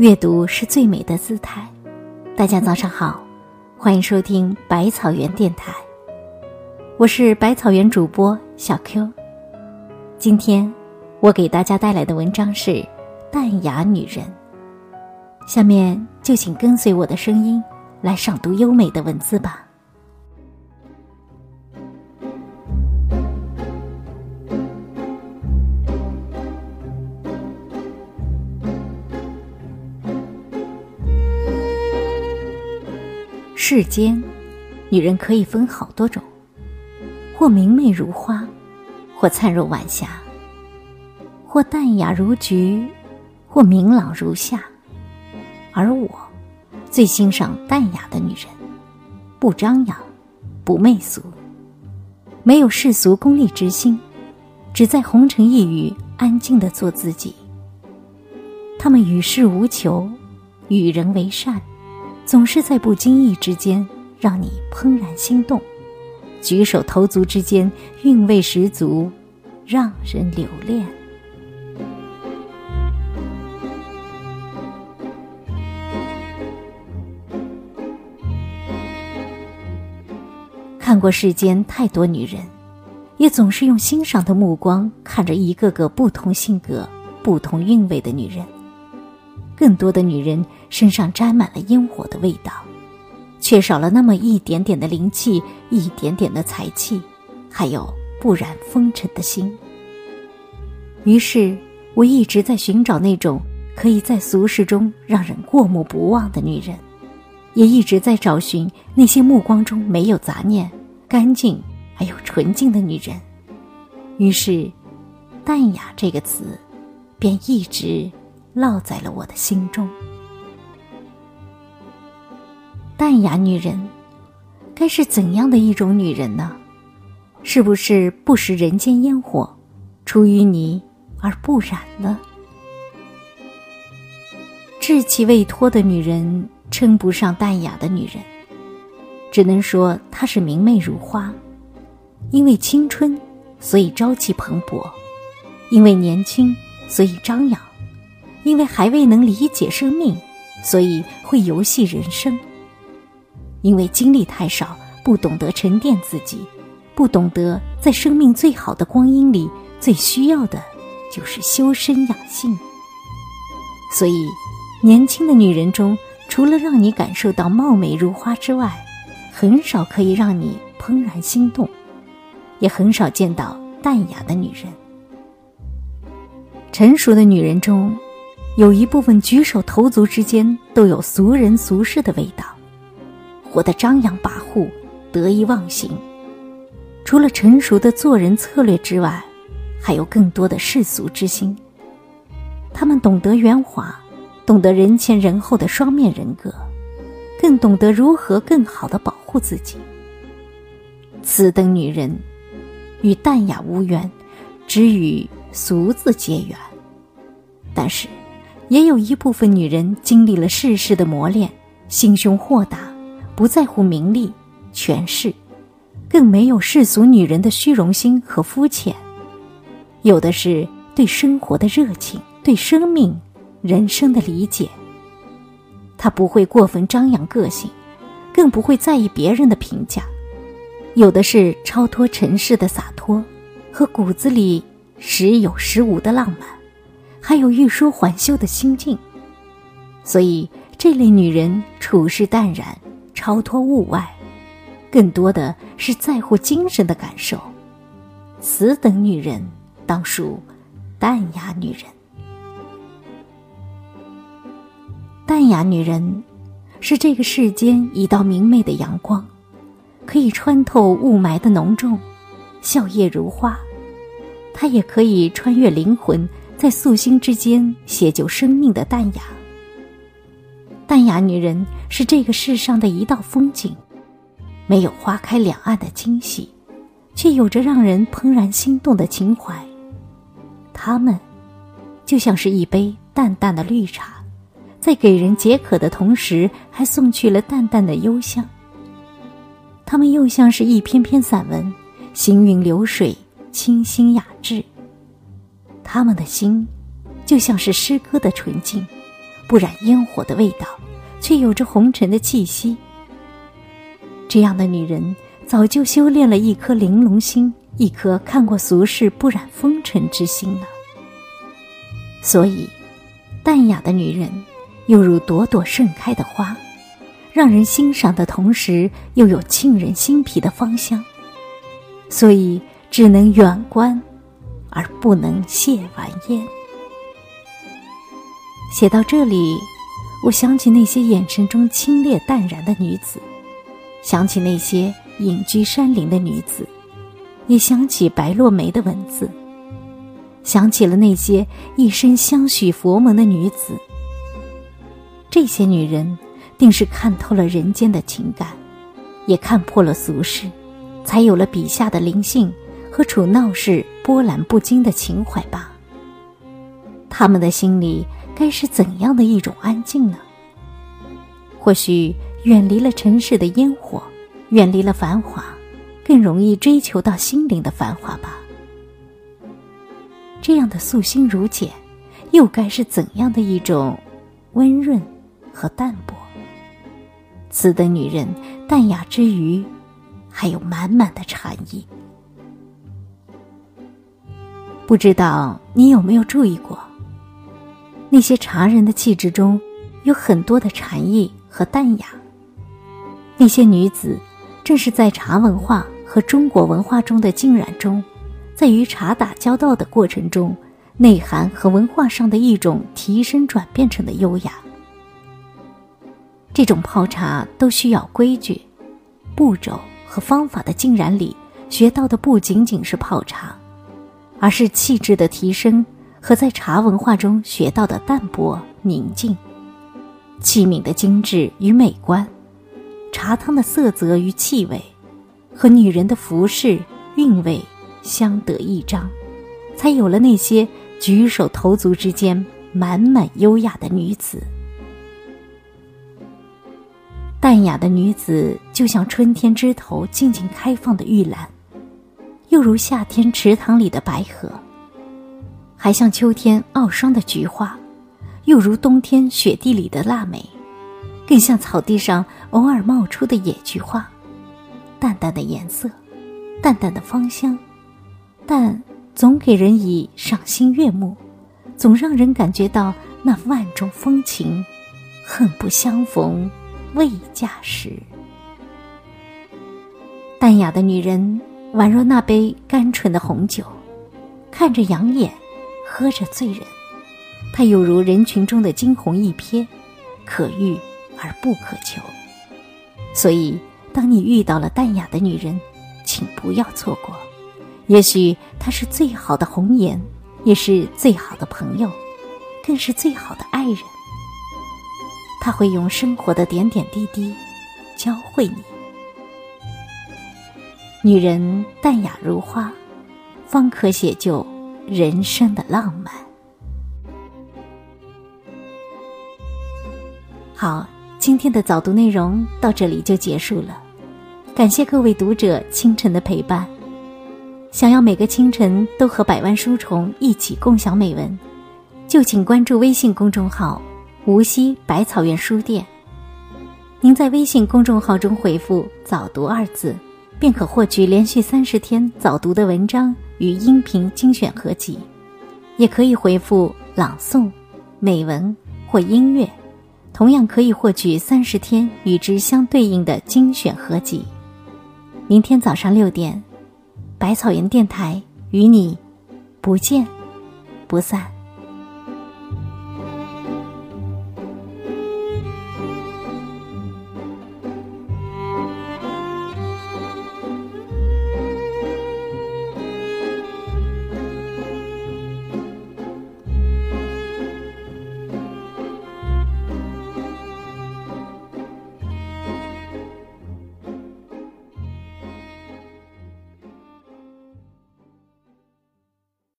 阅读是最美的姿态。大家早上好，欢迎收听百草园电台，我是百草园主播小 Q。今天我给大家带来的文章是《淡雅女人》。下面就请跟随我的声音来赏读优美的文字吧。世间，女人可以分好多种，或明媚如花，或灿若晚霞，或淡雅如菊，或明朗如夏。而我，最欣赏淡雅的女人，不张扬，不媚俗，没有世俗功利之心，只在红尘一隅安静的做自己。她们与世无求，与人为善。总是在不经意之间让你怦然心动，举手投足之间韵味十足，让人留恋。看过世间太多女人，也总是用欣赏的目光看着一个个不同性格、不同韵味的女人。更多的女人身上沾满了烟火的味道，缺少了那么一点点的灵气，一点点的才气，还有不染风尘的心。于是，我一直在寻找那种可以在俗世中让人过目不忘的女人，也一直在找寻那些目光中没有杂念、干净还有纯净的女人。于是，“淡雅”这个词，便一直。烙在了我的心中。淡雅女人，该是怎样的一种女人呢？是不是不食人间烟火，出淤泥而不染呢？稚气未脱的女人称不上淡雅的女人，只能说她是明媚如花。因为青春，所以朝气蓬勃；因为年轻，所以张扬。因为还未能理解生命，所以会游戏人生。因为经历太少，不懂得沉淀自己，不懂得在生命最好的光阴里，最需要的就是修身养性。所以，年轻的女人中，除了让你感受到貌美如花之外，很少可以让你怦然心动，也很少见到淡雅的女人。成熟的女人中。有一部分举手投足之间都有俗人俗事的味道，活得张扬跋扈、得意忘形。除了成熟的做人策略之外，还有更多的世俗之心。他们懂得圆滑，懂得人前人后的双面人格，更懂得如何更好的保护自己。此等女人，与淡雅无缘，只与俗字结缘。但是。也有一部分女人经历了世事的磨练，心胸豁达，不在乎名利权势，更没有世俗女人的虚荣心和肤浅，有的是对生活的热情，对生命、人生的理解。她不会过分张扬个性，更不会在意别人的评价，有的是超脱尘世的洒脱，和骨子里时有时无的浪漫。还有欲说还休的心境，所以这类女人处事淡然，超脱物外，更多的是在乎精神的感受。此等女人当属淡雅女人。淡雅女人是这个世间一道明媚的阳光，可以穿透雾霾的浓重，笑靥如花；她也可以穿越灵魂。在素心之间写就生命的淡雅。淡雅女人是这个世上的一道风景，没有花开两岸的惊喜，却有着让人怦然心动的情怀。她们，就像是一杯淡淡的绿茶，在给人解渴的同时，还送去了淡淡的幽香。她们又像是一篇篇散文，行云流水，清新雅致。他们的心，就像是诗歌的纯净，不染烟火的味道，却有着红尘的气息。这样的女人早就修炼了一颗玲珑心，一颗看过俗世不染风尘之心了。所以，淡雅的女人，犹如朵朵盛开的花，让人欣赏的同时，又有沁人心脾的芳香。所以，只能远观，而不能亵玩焉。写到这里，我想起那些眼神中清冽淡然的女子，想起那些隐居山林的女子，也想起白落梅的文字，想起了那些一生相许佛门的女子。这些女人，定是看透了人间的情感，也看破了俗世，才有了笔下的灵性和处闹市波澜不惊的情怀吧。他们的心里。该是怎样的一种安静呢？或许远离了尘世的烟火，远离了繁华，更容易追求到心灵的繁华吧。这样的素心如简，又该是怎样的一种温润和淡泊？此等女人，淡雅之余，还有满满的禅意。不知道你有没有注意过？那些茶人的气质中，有很多的禅意和淡雅。那些女子，正是在茶文化和中国文化中的浸染中，在与茶打交道的过程中，内涵和文化上的一种提升转变成的优雅。这种泡茶都需要规矩、步骤和方法的浸染里，学到的不仅仅是泡茶，而是气质的提升。和在茶文化中学到的淡泊宁静，器皿的精致与美观，茶汤的色泽与气味，和女人的服饰韵味相得益彰，才有了那些举手投足之间满满优雅的女子。淡雅的女子就像春天枝头静静开放的玉兰，又如夏天池塘里的白荷。还像秋天傲霜的菊花，又如冬天雪地里的腊梅，更像草地上偶尔冒出的野菊花，淡淡的颜色，淡淡的芳香，但总给人以赏心悦目，总让人感觉到那万种风情，恨不相逢未嫁时。淡雅的女人宛若那杯甘醇的红酒，看着养眼。喝着醉人，她有如人群中的惊鸿一瞥，可遇而不可求。所以，当你遇到了淡雅的女人，请不要错过。也许她是最好的红颜，也是最好的朋友，更是最好的爱人。她会用生活的点点滴滴教会你。女人淡雅如花，方可写就。人生的浪漫。好，今天的早读内容到这里就结束了，感谢各位读者清晨的陪伴。想要每个清晨都和百万书虫一起共享美文，就请关注微信公众号“无锡百草园书店”。您在微信公众号中回复“早读”二字。便可获取连续三十天早读的文章与音频精选合集，也可以回复朗诵、美文或音乐，同样可以获取三十天与之相对应的精选合集。明天早上六点，百草园电台与你不见不散。